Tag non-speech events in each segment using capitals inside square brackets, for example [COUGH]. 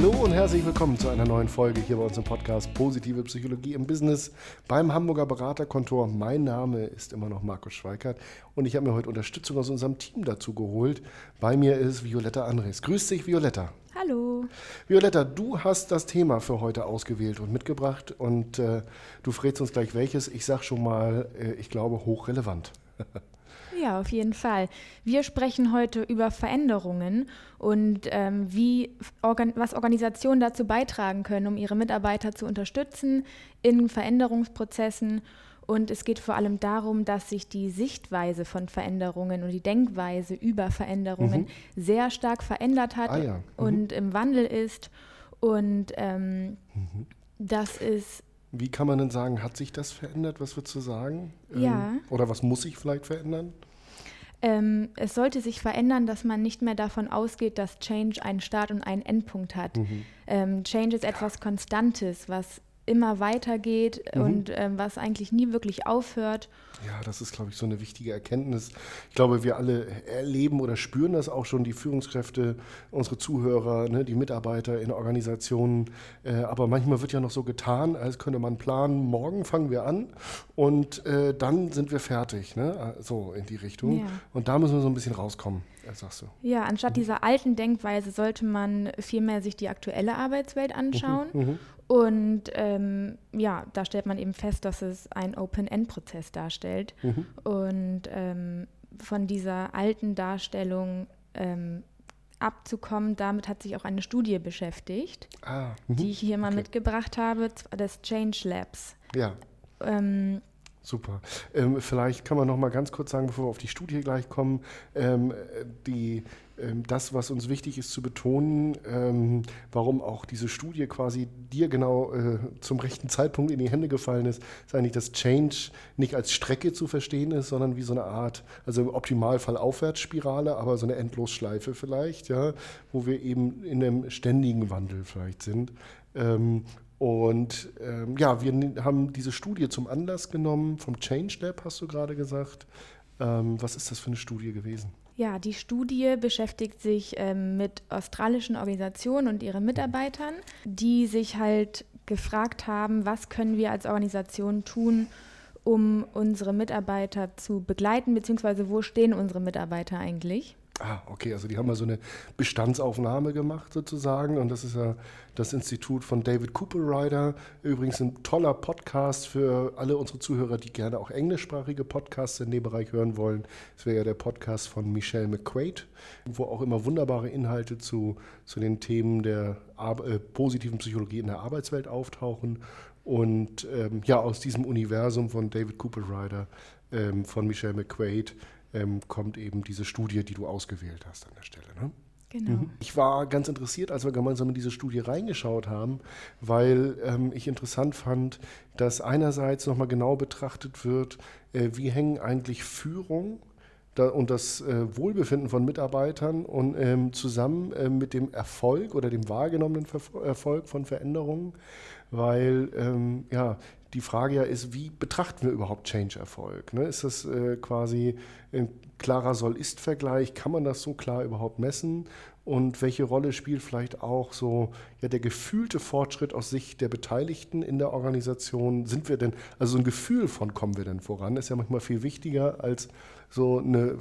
Hallo und herzlich willkommen zu einer neuen Folge hier bei uns im Podcast Positive Psychologie im Business beim Hamburger Beraterkontor. Mein Name ist immer noch Markus Schweikert und ich habe mir heute Unterstützung aus unserem Team dazu geholt. Bei mir ist Violetta Andres. Grüß dich, Violetta. Hallo. Violetta, du hast das Thema für heute ausgewählt und mitgebracht und äh, du frägst uns gleich welches. Ich sage schon mal, äh, ich glaube, hochrelevant. [LAUGHS] Ja, auf jeden Fall. Wir sprechen heute über Veränderungen und ähm, wie organ was Organisationen dazu beitragen können, um ihre Mitarbeiter zu unterstützen in Veränderungsprozessen. Und es geht vor allem darum, dass sich die Sichtweise von Veränderungen und die Denkweise über Veränderungen mhm. sehr stark verändert hat Ah ja. Mhm. und im Wandel ist. Und ähm, Mhm. das ist Wie kann man denn sagen, hat sich das verändert? Was würdest du sagen? Ja. Ähm, oder was muss sich vielleicht verändern? Ähm, es sollte sich verändern, dass man nicht mehr davon ausgeht, dass Change einen Start und einen Endpunkt hat. Mhm. Ähm, Change ist etwas Konstantes, was immer weitergeht Mhm. und ähm, was eigentlich nie wirklich aufhört. Ja, das ist, glaube ich, so eine wichtige Erkenntnis. Ich glaube, wir alle erleben oder spüren das auch schon, die Führungskräfte, unsere Zuhörer, ne, die Mitarbeiter in Organisationen. Äh, aber manchmal wird ja noch so getan, als könnte man planen, morgen fangen wir an und äh, dann sind wir fertig. Ne? So in die Richtung. Ja. Und da müssen wir so ein bisschen rauskommen, äh, sagst du. Ja, Mhm. anstatt dieser alten Denkweise sollte man vielmehr sich die aktuelle Arbeitswelt anschauen. Mhm. Und ähm, ja, da stellt man eben fest, dass es einen Open-End-Prozess darstellt. Mhm. Und ähm, von dieser alten Darstellung ähm, abzukommen, damit hat sich auch eine Studie beschäftigt, Ah, mhm. die ich hier mal Okay. mitgebracht habe, des Change Labs. ja. Ähm, Super. Ähm, vielleicht kann man noch mal ganz kurz sagen, bevor wir auf die Studie gleich kommen, ähm, die, ähm, das, was uns wichtig ist zu betonen, ähm, warum auch diese Studie quasi dir genau äh, zum rechten Zeitpunkt in die Hände gefallen ist, ist eigentlich, dass Change nicht als Strecke zu verstehen ist, sondern wie so eine Art, also im Optimalfall Aufwärtsspirale, aber so eine Endlosschleife vielleicht, ja, wo wir eben in einem ständigen Wandel vielleicht sind. Und ähm, ja, wir haben diese Studie zum Anlass genommen, vom Change Lab, hast du gerade gesagt. Ähm, was ist das für eine Studie gewesen? ja, die Studie beschäftigt sich ähm, mit australischen Organisationen und ihren Mitarbeitern, die sich halt gefragt haben, was können wir als Organisation tun, um unsere Mitarbeiter zu begleiten, beziehungsweise wo stehen unsere Mitarbeiter eigentlich? Ah, okay, also die haben mal so eine Bestandsaufnahme gemacht sozusagen und das ist ja das Institut von David Cooper Ryder. Übrigens ein toller Podcast für alle unsere Zuhörer, die gerne auch englischsprachige Podcasts in dem Bereich hören wollen. Das wäre ja der Podcast von Michelle McQuaid, wo auch immer wunderbare Inhalte zu, zu den Themen der Ar äh, positiven Psychologie in der Arbeitswelt auftauchen. Und ähm, ja, aus diesem Universum von David Cooper Ryder, ähm, von Michelle McQuaid, ähm, kommt eben diese Studie, die du ausgewählt hast an der Stelle. Ne? Genau. Ich war ganz interessiert, als wir gemeinsam in diese Studie reingeschaut haben, weil ähm, ich interessant fand, dass einerseits nochmal genau betrachtet wird, äh, wie hängen eigentlich Führung da, und das äh, Wohlbefinden von Mitarbeitern und ähm, zusammen äh, mit dem Erfolg oder dem wahrgenommenen Verfo- Erfolg von Veränderungen, weil ähm, ja die Frage ja ist, wie betrachten wir überhaupt Change-Erfolg? Ne? Ist das äh, quasi ein klarer Soll-Ist-Vergleich? Kann man das so klar überhaupt messen? Und welche Rolle spielt vielleicht auch so ja, der gefühlte Fortschritt aus Sicht der Beteiligten in der Organisation? Sind wir denn, also so ein Gefühl von kommen wir denn voran, ist ja manchmal viel wichtiger als so eine,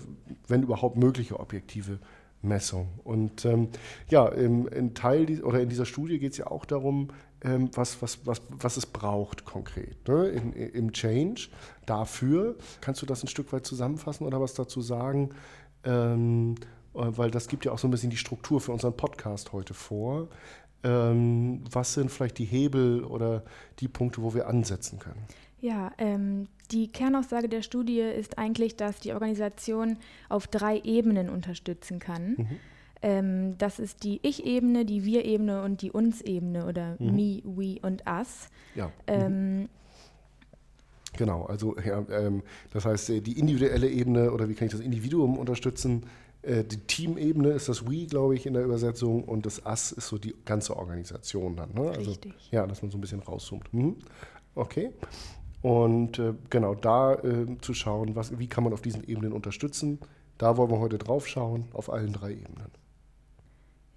wenn überhaupt mögliche objektive Messung. Und ähm, ja, im, in Teil oder in dieser Studie geht es ja auch darum, was, was, was, was es braucht konkret ne? in, im Change. Dafür kannst du das ein Stück weit zusammenfassen oder was dazu sagen? Ähm, äh, weil das gibt ja auch so ein bisschen die Struktur für unseren Podcast heute vor. Ähm, was sind vielleicht die Hebel oder die Punkte, wo wir ansetzen können? Ja, ähm, die Kernaussage der Studie ist eigentlich, dass die Organisation auf drei Ebenen unterstützen kann. Mhm. Ähm, das ist die Ich-Ebene, die Wir-Ebene und die Uns-Ebene oder Mhm. Me, We und Us. Ja. Ähm, Genau, also ja, ähm, das heißt, äh, die individuelle Ebene oder wie kann ich das Individuum unterstützen? Äh, die Teamebene ist das We, glaube ich, in der Übersetzung und das Us ist so die ganze Organisation dann. Ne? Also, Richtig. Ja, dass man so ein bisschen rauszoomt. Mhm. Okay. Und äh, genau da äh, zu schauen, was, wie kann man auf diesen Ebenen unterstützen. Da wollen wir heute drauf schauen, auf allen drei Ebenen.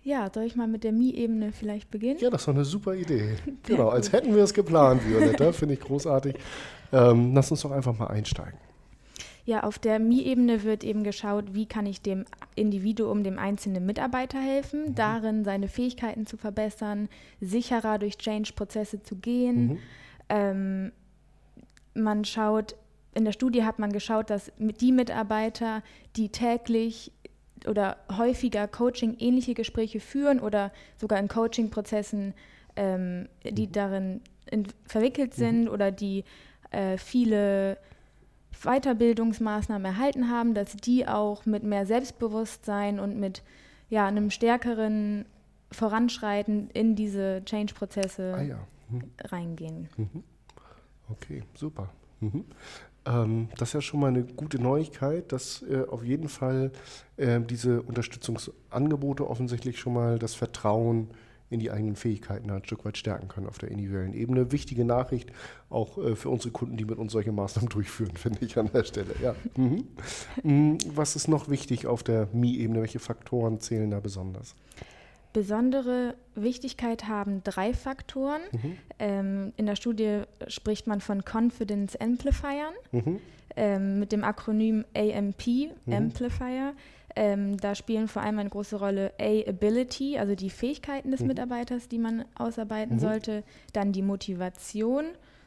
Ja, soll ich mal mit der Mi-Ebene vielleicht beginnen? Ja, das ist doch eine super Idee. [LAUGHS] genau, als hätten wir es geplant, Violetta, [LAUGHS] finde ich großartig. Ähm, lass uns doch einfach mal einsteigen. Ja, auf der Mi-Ebene wird eben geschaut, wie kann ich dem Individuum, dem einzelnen Mitarbeiter helfen, mhm. darin seine Fähigkeiten zu verbessern, sicherer durch Change-Prozesse zu gehen. Mhm. Ähm, man schaut, in der Studie hat man geschaut, dass die Mitarbeiter, die täglich oder häufiger Coaching-ähnliche Gespräche führen oder sogar in Coaching-Prozessen, ähm, die mhm. darin in, verwickelt sind mhm. oder die äh, viele Weiterbildungsmaßnahmen erhalten haben, dass die auch mit mehr Selbstbewusstsein und mit ja, einem stärkeren Voranschreiten in diese Change-Prozesse ah, ja. mhm. reingehen. Mhm. Okay, super. Ähm, das ist ja schon mal eine gute Neuigkeit, dass äh, auf jeden Fall äh, diese Unterstützungsangebote offensichtlich schon mal das Vertrauen in die eigenen Fähigkeiten ein Stück weit stärken können auf der individuellen Ebene. Wichtige Nachricht auch äh, für unsere Kunden, die mit uns solche Maßnahmen [LAUGHS] durchführen, finde ich an der Stelle. Ja. Mhm. mhm. Was ist noch wichtig auf der Mi-Ebene? Welche Faktoren zählen da besonders? Besondere Wichtigkeit haben drei Faktoren. Mhm. Ähm, in der Studie spricht man von Confidence Amplifiern mhm. ähm, mit dem Akronym AMP, mhm. Amplifier. Ähm, da spielen vor allem eine große Rolle A-Ability, also die Fähigkeiten des mhm. Mitarbeiters, die man ausarbeiten mhm. sollte, dann die Motivation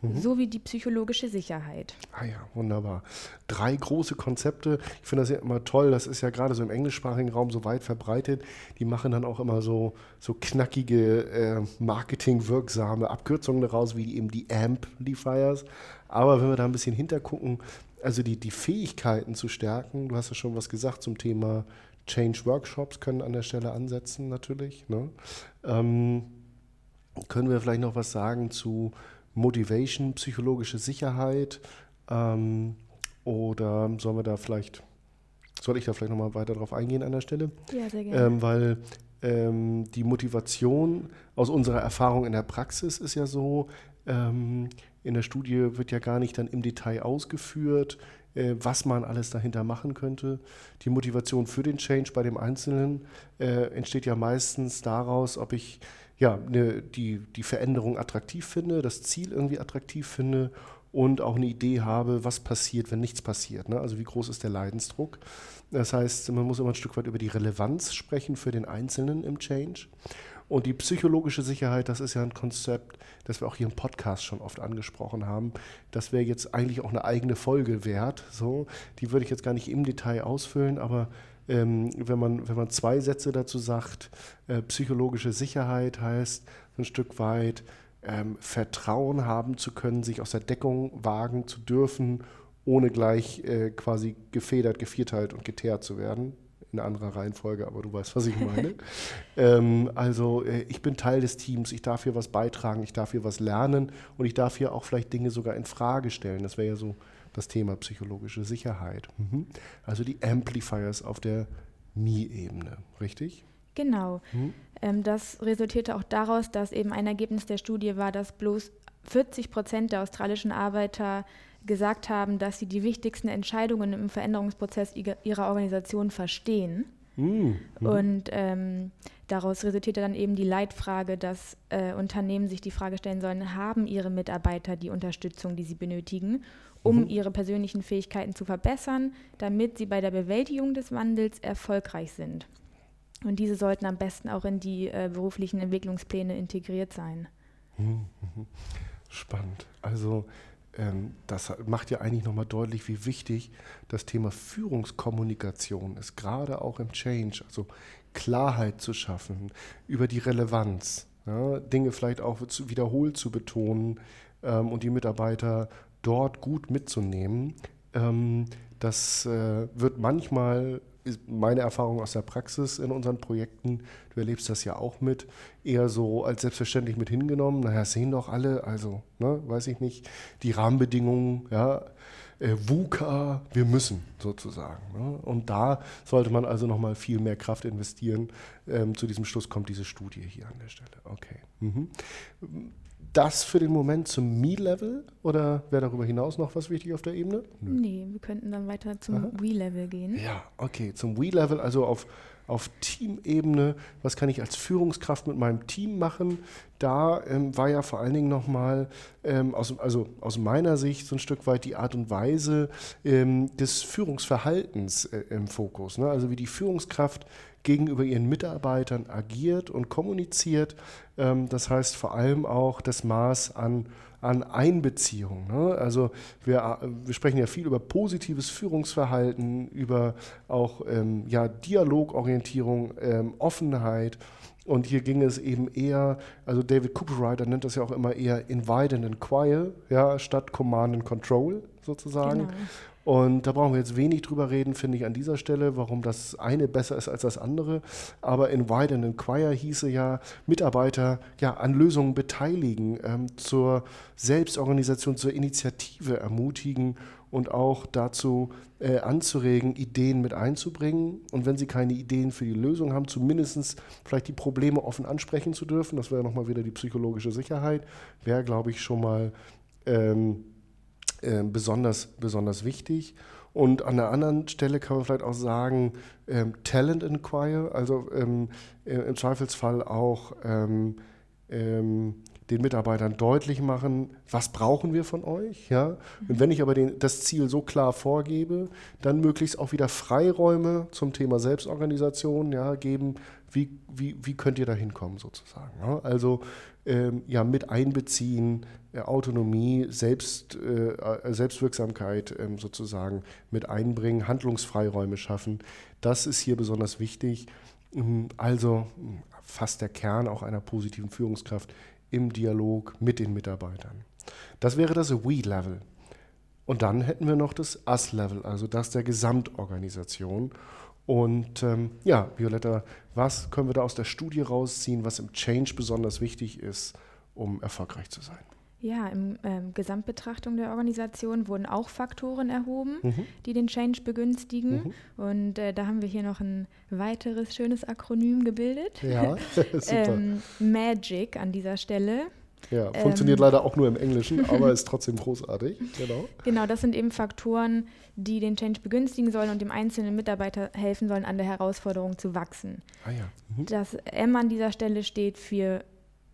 mhm. sowie die psychologische Sicherheit. Ah ja, wunderbar. Drei große Konzepte. Ich finde das ja immer toll. Das ist ja gerade so im englischsprachigen Raum so weit verbreitet. Die machen dann auch immer so, so knackige, äh, marketingwirksame Abkürzungen daraus, wie eben die Amplifiers. Aber wenn wir da ein bisschen hintergucken, also die, die Fähigkeiten zu stärken. Du hast ja schon was gesagt zum Thema Change Workshops können an der Stelle ansetzen natürlich. Ne? Ähm, können wir vielleicht noch was sagen zu Motivation, psychologische Sicherheit? Ähm, oder sollen wir da vielleicht, soll ich da vielleicht nochmal weiter drauf eingehen an der Stelle? Ja, sehr gerne. Ähm, weil ähm, die Motivation aus unserer Erfahrung in der Praxis ist ja so, ähm, in der Studie wird ja gar nicht dann im Detail ausgeführt, äh, was man alles dahinter machen könnte. Die Motivation für den Change bei dem Einzelnen äh, entsteht ja meistens daraus, ob ich ja, ne, die, die Veränderung attraktiv finde, das Ziel irgendwie attraktiv finde und auch eine Idee habe, was passiert, wenn nichts passiert. Ne? Also wie groß ist der Leidensdruck. Das heißt, man muss immer ein Stück weit über die Relevanz sprechen für den Einzelnen im Change. Und die psychologische Sicherheit, das ist ja ein Konzept, das wir auch hier im Podcast schon oft angesprochen haben. Das wäre jetzt eigentlich auch eine eigene Folge wert. So, die würde ich jetzt gar nicht im Detail ausfüllen, aber ähm, wenn, man, wenn man zwei Sätze dazu sagt, äh, psychologische Sicherheit heißt ein Stück weit ähm, Vertrauen haben zu können, sich aus der Deckung wagen zu dürfen, ohne gleich äh, quasi gefedert, gevierteilt und geteert zu werden in anderer Reihenfolge, aber du weißt, was ich meine. [LAUGHS] ähm, also äh, ich bin Teil des Teams, ich darf hier was beitragen, ich darf hier was lernen und ich darf hier auch vielleicht Dinge sogar in Frage stellen. Das wäre ja so das Thema psychologische Sicherheit. Mhm. Also die Amplifiers auf der Mi-Ebene, richtig? Genau. Mhm. Ähm, das resultierte auch daraus, dass eben ein Ergebnis der Studie war, dass bloß 40 Prozent der australischen Arbeiter gesagt haben, dass sie die wichtigsten Entscheidungen im Veränderungsprozess ihrer Organisation verstehen. Mhm. Und ähm, daraus resultierte dann eben die Leitfrage, dass äh, Unternehmen sich die Frage stellen sollen, haben ihre Mitarbeiter die Unterstützung, die sie benötigen, um mhm. ihre persönlichen Fähigkeiten zu verbessern, damit sie bei der Bewältigung des Wandels erfolgreich sind. Und diese sollten am besten auch in die äh, beruflichen Entwicklungspläne integriert sein. Mhm. Spannend. Also das macht ja eigentlich nochmal deutlich, wie wichtig das Thema Führungskommunikation ist, gerade auch im Change, also Klarheit zu schaffen über die Relevanz, ja, Dinge vielleicht auch wiederholt zu betonen ähm, und die Mitarbeiter dort gut mitzunehmen. Ähm, das äh, wird manchmal meine Erfahrung aus der Praxis in unseren Projekten, du erlebst das ja auch mit, eher so als selbstverständlich mit hingenommen. Naja, sehen doch alle, also, ne, weiß ich nicht, die Rahmenbedingungen, ja, äh, VUCA, wir müssen sozusagen. Ne? Und da sollte man also nochmal viel mehr Kraft investieren. Ähm, zu diesem Schluss kommt diese Studie hier an der Stelle. Okay. Mhm das für den Moment zum Me-Level oder wäre darüber hinaus noch was wichtig auf der Ebene? Nö. Nee, wir könnten dann weiter zum We-Level gehen. Ja, okay, zum We-Level, also auf auf Teamebene, was kann ich als Führungskraft mit meinem Team machen. Da ähm, war ja vor allen Dingen nochmal ähm, aus, also aus meiner Sicht so ein Stück weit die Art und Weise ähm, des Führungsverhaltens äh, im Fokus. Ne? Also wie die Führungskraft gegenüber ihren Mitarbeitern agiert und kommuniziert. Ähm, das heißt vor allem auch das Maß an an Einbeziehung. Ne? Also wir, wir, sprechen ja viel über positives Führungsverhalten, über auch ähm, ja, Dialogorientierung, ähm, Offenheit. Und hier ging es eben eher, also David Cooperwriter nennt das ja auch immer eher Invite and Inquire, ja, statt Command and Control sozusagen. Genau. Und da brauchen wir jetzt wenig drüber reden, finde ich an dieser Stelle, warum das eine besser ist als das andere. Aber in Wide and Inquire hieße ja, Mitarbeiter ja, an Lösungen beteiligen, ähm, zur Selbstorganisation, zur Initiative ermutigen und auch dazu äh, anzuregen, Ideen mit einzubringen. Und wenn sie keine Ideen für die Lösung haben, zumindest vielleicht die Probleme offen ansprechen zu dürfen. Das wäre nochmal wieder die psychologische Sicherheit. Wäre, glaube ich, schon mal. Ähm, äh, besonders, besonders wichtig. Und an der anderen Stelle kann man vielleicht auch sagen, ähm, Talent Inquire, also ähm, äh, im Zweifelsfall auch ähm, ähm, den Mitarbeitern deutlich machen, was brauchen wir von euch. Ja? Und wenn ich aber den, das Ziel so klar vorgebe, dann möglichst auch wieder Freiräume zum Thema Selbstorganisation ja, geben, wie, wie, wie könnt ihr da hinkommen sozusagen. Ja? Also ähm, ja, mit einbeziehen, äh, Autonomie, Selbst, äh, Selbstwirksamkeit ähm, sozusagen mit einbringen, Handlungsfreiräume schaffen. Das ist hier besonders wichtig. Ähm, also fast der Kern auch einer positiven Führungskraft im Dialog mit den Mitarbeitern. Das wäre das We-Level. Und dann hätten wir noch das Us-Level, also das der Gesamtorganisation. Und ähm, ja, Violetta, was können wir da aus der Studie rausziehen, was im Change besonders wichtig ist, um erfolgreich zu sein? Ja, im ähm, Gesamtbetrachtung der Organisation wurden auch Faktoren erhoben, mhm. die den Change begünstigen. Mhm. Und äh, da haben wir hier noch ein weiteres schönes Akronym gebildet. Ja, [LAUGHS] super. ähm, Magic an dieser Stelle. Ja, funktioniert ähm, leider auch nur im Englischen, aber ist trotzdem großartig. Genau. Genau, das sind eben Faktoren, die den Change begünstigen sollen und dem einzelnen Mitarbeiter helfen sollen, an der Herausforderung zu wachsen. Ah ja. Mhm. Das M an dieser Stelle steht für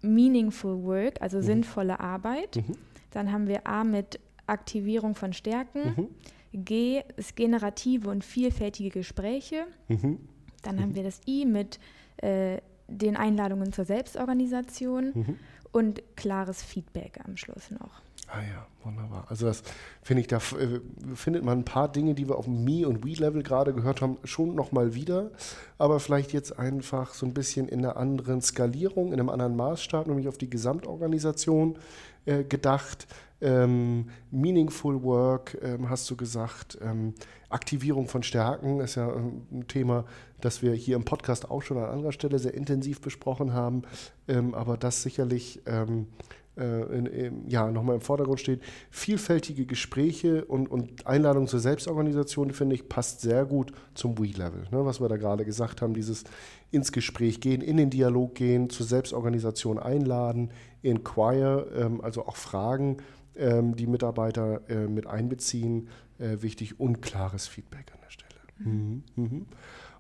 Meaningful Work, also mhm. sinnvolle Arbeit. Mhm. Dann haben wir A mit Aktivierung von Stärken. Mhm. G ist generative und vielfältige Gespräche. Mhm. Dann haben mhm. wir das I mit äh, den Einladungen zur Selbstorganisation. Und klares Feedback am Schluss noch. Ah ja, wunderbar. Also das finde ich, da äh, findet man ein paar Dinge, die wir auf dem Me- und We-Level gerade gehört haben, schon nochmal wieder. Aber vielleicht jetzt einfach so ein bisschen in einer anderen Skalierung, in einem anderen Maßstab, nämlich auf die Gesamtorganisation äh, gedacht. Ähm, meaningful Work, ähm, hast du gesagt. Ähm, Aktivierung von Stärken ist ja ähm, ein Thema, das wir hier im Podcast auch schon an anderer Stelle sehr intensiv besprochen haben. Ähm, aber das sicherlich ähm, äh, in, in, ja, nochmal im Vordergrund steht. Vielfältige Gespräche und, und Einladung zur Selbstorganisation, finde ich, passt sehr gut zum We-Level. Ne, was wir da gerade gesagt haben, dieses ins Gespräch gehen, in den Dialog gehen, zur Selbstorganisation einladen, inquire, ähm, also auch Fragen, ähm, die Mitarbeiter äh, mit einbeziehen, äh, wichtig und klares Feedback an der Stelle. Mhm. Mhm.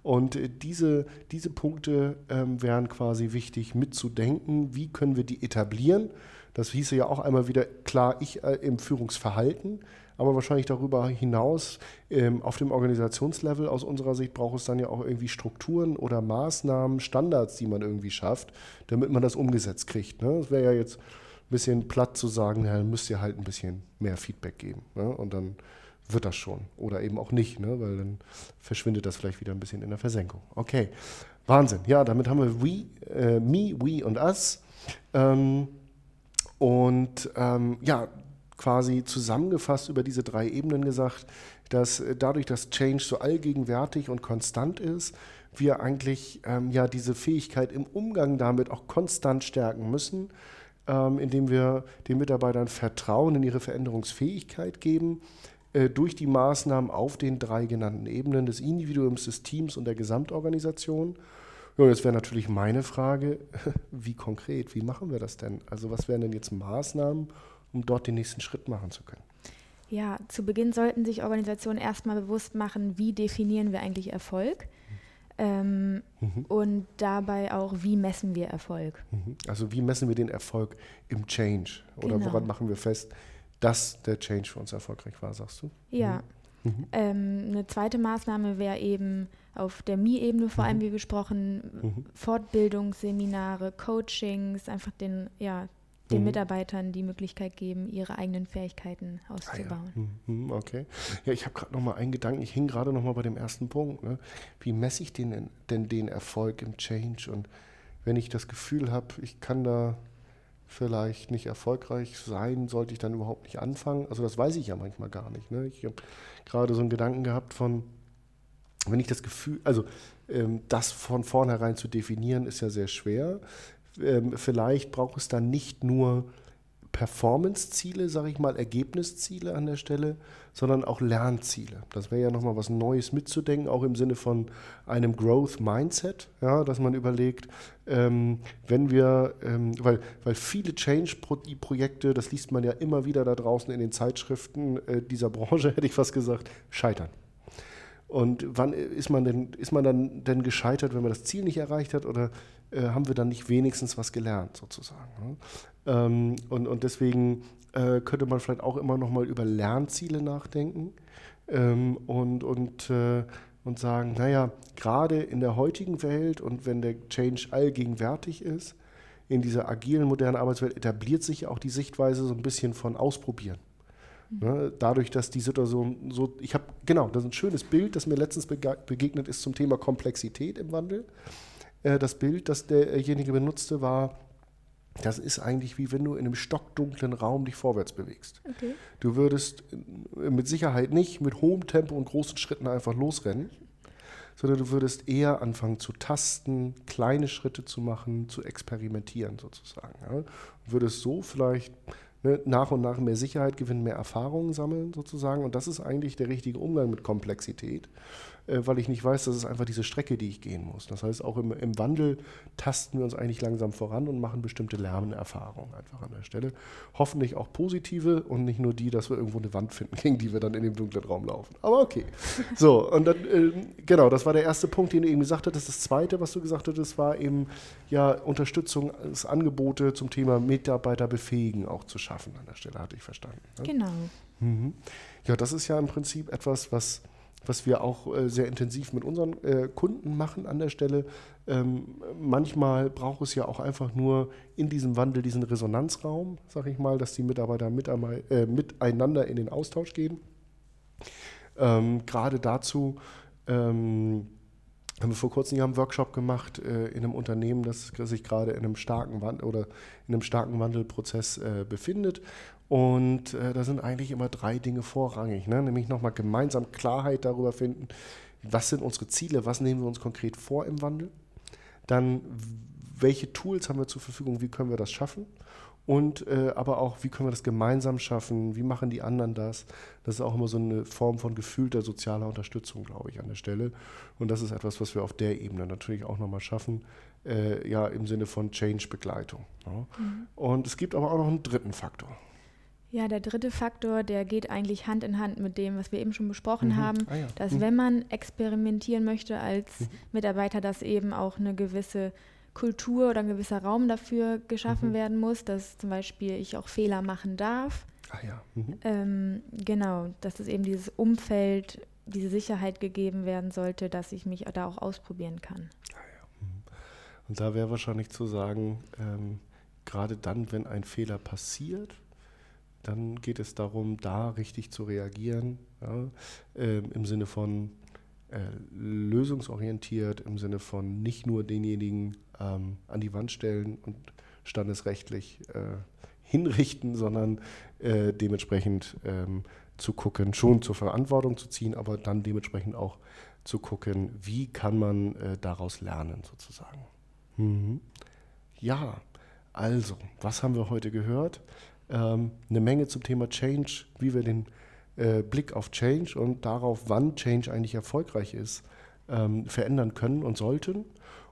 Und äh, diese, diese Punkte ähm, wären quasi wichtig mitzudenken. Wie können wir die etablieren? Das hieße ja auch einmal wieder, klar, ich äh, im Führungsverhalten, aber wahrscheinlich darüber hinaus ähm, auf dem Organisationslevel aus unserer Sicht braucht es dann ja auch irgendwie Strukturen oder Maßnahmen, Standards, die man irgendwie schafft, damit man das umgesetzt kriegt. Ne? Das wäre ja jetzt bisschen platt zu sagen, ja, dann müsst ihr halt ein bisschen mehr Feedback geben. Ne? Und dann wird das schon. Oder eben auch nicht, ne? weil dann verschwindet das vielleicht wieder ein bisschen in der Versenkung. Okay, Wahnsinn. Ja, damit haben wir we, äh, me, we und us. Ähm, und ähm, ja, quasi zusammengefasst über diese drei Ebenen gesagt, dass äh, dadurch, dass Change so allgegenwärtig und konstant ist, wir eigentlich ähm, ja diese Fähigkeit im Umgang damit auch konstant stärken müssen, ähm, indem wir den Mitarbeitern Vertrauen in ihre Veränderungsfähigkeit geben, äh, durch die Maßnahmen auf den drei genannten Ebenen des Individuums, des Teams und der Gesamtorganisation. Ja, jetzt wäre natürlich meine Frage, [LAUGHS] wie konkret, wie machen wir das denn? Also was wären denn jetzt Maßnahmen, um dort den nächsten Schritt machen zu können? Ja, zu Beginn sollten sich Organisationen erstmal bewusst machen, wie definieren wir eigentlich Erfolg. Ähm, mhm. Und dabei auch, wie messen wir Erfolg? Mhm. Also wie messen wir den Erfolg im Change? Oder genau. woran machen wir fest, dass der Change für uns erfolgreich war, sagst du? Ja. Mhm. mhm. Ähm, eine zweite Maßnahme wäre eben auf der Mi-Ebene vor allem, mhm. wie besprochen, mhm. Fortbildungsseminare, Coachings, einfach den, ja, den mhm. Mitarbeitern die Möglichkeit geben, ihre eigenen Fähigkeiten auszubauen. Ah, ja. mhm, okay. Ja, ich habe gerade noch mal einen Gedanken. Ich hing gerade noch mal bei dem ersten Punkt. Ne? Wie messe ich den, denn den Erfolg im Change? Und wenn ich das Gefühl habe, ich kann da vielleicht nicht erfolgreich sein, sollte ich dann überhaupt nicht anfangen? Also das weiß ich ja manchmal gar nicht. Ne? Ich habe gerade so einen Gedanken gehabt von, wenn ich das Gefühl, also ähm, das von vornherein zu definieren, ist ja sehr schwer. Ähm, vielleicht braucht es dann nicht nur Performance-Ziele, sage ich mal, Ergebnisziele an der Stelle, sondern auch Lernziele. Das wäre ja nochmal was Neues mitzudenken, auch im Sinne von einem Growth-Mindset, ja, dass man überlegt, ähm, wenn wir, ähm, weil, weil viele Change-Projekte, das liest man ja immer wieder da draußen in den Zeitschriften äh, dieser Branche, [LAUGHS] hätte ich fast gesagt, scheitern. Und wann ist man denn, ist man dann denn gescheitert, wenn man das Ziel nicht erreicht hat oder äh, haben wir dann nicht wenigstens was gelernt sozusagen? Ne? Ähm, und, und deswegen äh, könnte man vielleicht auch immer noch mal über Lernziele nachdenken ähm, und, und, äh, und sagen, naja, gerade in der heutigen Welt und wenn der Change allgegenwärtig ist, in dieser agilen, modernen Arbeitswelt etabliert sich auch die Sichtweise so ein bisschen von Ausprobieren. Ne, dadurch, dass die Situation so, ich habe, genau, das ist ein schönes Bild, das mir letztens begegnet ist zum Thema Komplexität im Wandel. Äh, das Bild, das derjenige benutzte, war, das ist eigentlich wie wenn du in einem stockdunklen Raum dich vorwärts bewegst. Okay. Du würdest äh, mit Sicherheit nicht mit hohem Tempo und großen Schritten einfach losrennen, sondern du würdest eher anfangen zu tasten, kleine Schritte zu machen, zu experimentieren sozusagen. Ja? Würdest so vielleicht ne, nach und nach mehr Sicherheit gewinnen, mehr Erfahrungen sammeln sozusagen. Und das ist eigentlich der richtige Umgang mit Komplexität weil ich nicht weiß, das ist einfach diese Strecke, die ich gehen muss. Das heißt, auch im, im Wandel tasten wir uns eigentlich langsam voran und machen bestimmte Lernerfahrungen einfach an der Stelle. Hoffentlich auch positive und nicht nur die, dass wir irgendwo eine Wand finden, [LAUGHS] gegen die wir dann in dem dunklen Raum laufen. Aber okay. So, und dann, äh, genau, das war der erste Punkt, den du eben gesagt hattest. Das zweite, was du gesagt hattest, war eben ja Unterstützung, Angebote zum Thema Mitarbeiter befähigen auch zu schaffen an der Stelle, hatte ich verstanden. Ne? Genau. Mhm. Ja, das ist ja im Prinzip etwas, was was wir auch äh, sehr intensiv mit unseren äh, Kunden machen an der Stelle. Ähm, manchmal braucht es ja auch einfach nur in diesem Wandel diesen Resonanzraum, sag ich mal, dass die Mitarbeiter mit, äh, miteinander in den Austausch gehen. Ähm, Gerade dazu ähm, haben wir vor kurzem einen Workshop gemacht äh, in einem Unternehmen, das sich gerade in einem starken Wandel oder in einem starken Wandelprozess äh, befindet. Und äh, da sind eigentlich immer drei Dinge vorrangig, ne? nämlich nochmal gemeinsam Klarheit darüber finden, was sind unsere Ziele, was nehmen wir uns konkret vor im Wandel, dann welche Tools haben wir zur Verfügung, wie können wir das schaffen und äh, aber auch, wie können wir das gemeinsam schaffen, wie machen die anderen das. Das ist auch immer so eine Form von gefühlter sozialer Unterstützung, glaube ich, an der Stelle. Und das ist etwas, was wir auf der Ebene natürlich auch nochmal schaffen, äh, ja, im Sinne von Change-Begleitung. Ja. Mhm. Und es gibt aber auch noch einen dritten Faktor. Ja, der dritte Faktor, der geht eigentlich Hand in Hand mit dem, was wir eben schon besprochen mhm. haben, ah, ja. dass mhm. wenn man experimentieren möchte als mhm. Mitarbeiter, dass eben auch eine gewisse Kultur oder ein gewisser Raum dafür geschaffen mhm. werden muss, dass zum Beispiel ich auch Fehler machen darf. Ah ja. Mhm. Ähm, genau, dass es eben dieses Umfeld, diese Sicherheit gegeben werden sollte, dass ich mich da auch ausprobieren kann. Ah ja. Mhm. Und da wäre wahrscheinlich zu sagen, ähm, gerade dann, wenn ein Fehler passiert, dann geht es darum, da richtig zu reagieren, ja, äh, im Sinne von äh, lösungsorientiert, im Sinne von nicht nur denjenigen ähm, an die Wand stellen und standesrechtlich äh, hinrichten, sondern äh, dementsprechend ähm, zu gucken, schon zur Verantwortung zu ziehen, aber dann dementsprechend auch zu gucken, wie kann man äh, daraus lernen sozusagen. Mhm. Ja, also, was haben wir heute gehört? Ähm, eine Menge zum Thema Change, wie wir den äh, Blick auf Change und darauf, wann Change eigentlich erfolgreich ist, ähm, verändern können und sollten.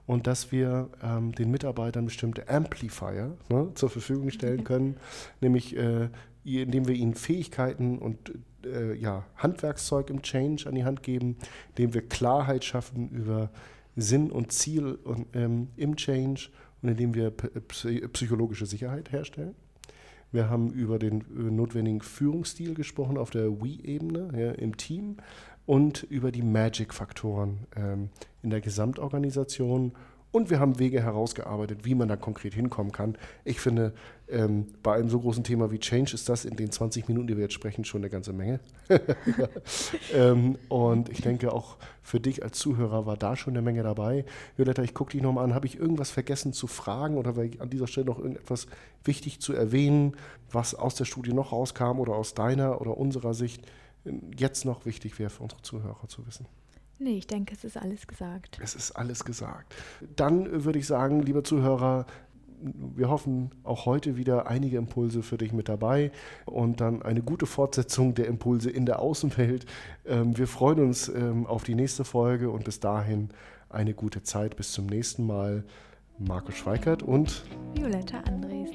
Und dass wir ähm, den Mitarbeitern bestimmte Amplifier ne, zur Verfügung stellen können, [LAUGHS] nämlich äh, indem wir ihnen Fähigkeiten und äh, ja, Handwerkszeug im Change an die Hand geben, indem wir Klarheit schaffen über Sinn und Ziel und, ähm, im Change und indem wir psychologische Sicherheit herstellen. Wir haben über den notwendigen Führungsstil gesprochen auf der We-Ebene ja, im Team und über die Magic-Faktoren ähm, in der Gesamtorganisation. Und wir haben Wege herausgearbeitet, wie man da konkret hinkommen kann. Ich finde, ähm, bei einem so großen Thema wie Change ist das in den 20 Minuten, die wir jetzt sprechen, schon eine ganze Menge. [LAUGHS] ähm, und ich denke, auch für dich als Zuhörer war da schon eine Menge dabei. Violetta, ich gucke dich nochmal an. Habe ich irgendwas vergessen zu fragen oder war an dieser Stelle noch irgendetwas wichtig zu erwähnen, was aus der Studie noch rauskam oder aus deiner oder unserer Sicht jetzt noch wichtig wäre für unsere Zuhörer zu wissen? Nee, ich denke, es ist alles gesagt. Es ist alles gesagt. Dann würde ich sagen, liebe Zuhörer, wir hoffen auch heute wieder einige Impulse für dich mit dabei und dann eine gute Fortsetzung der Impulse in der Außenwelt. Ähm, wir freuen uns ähm, auf die nächste Folge und bis dahin eine gute Zeit. Bis zum nächsten Mal. Markus Schweikert und Violetta Andres.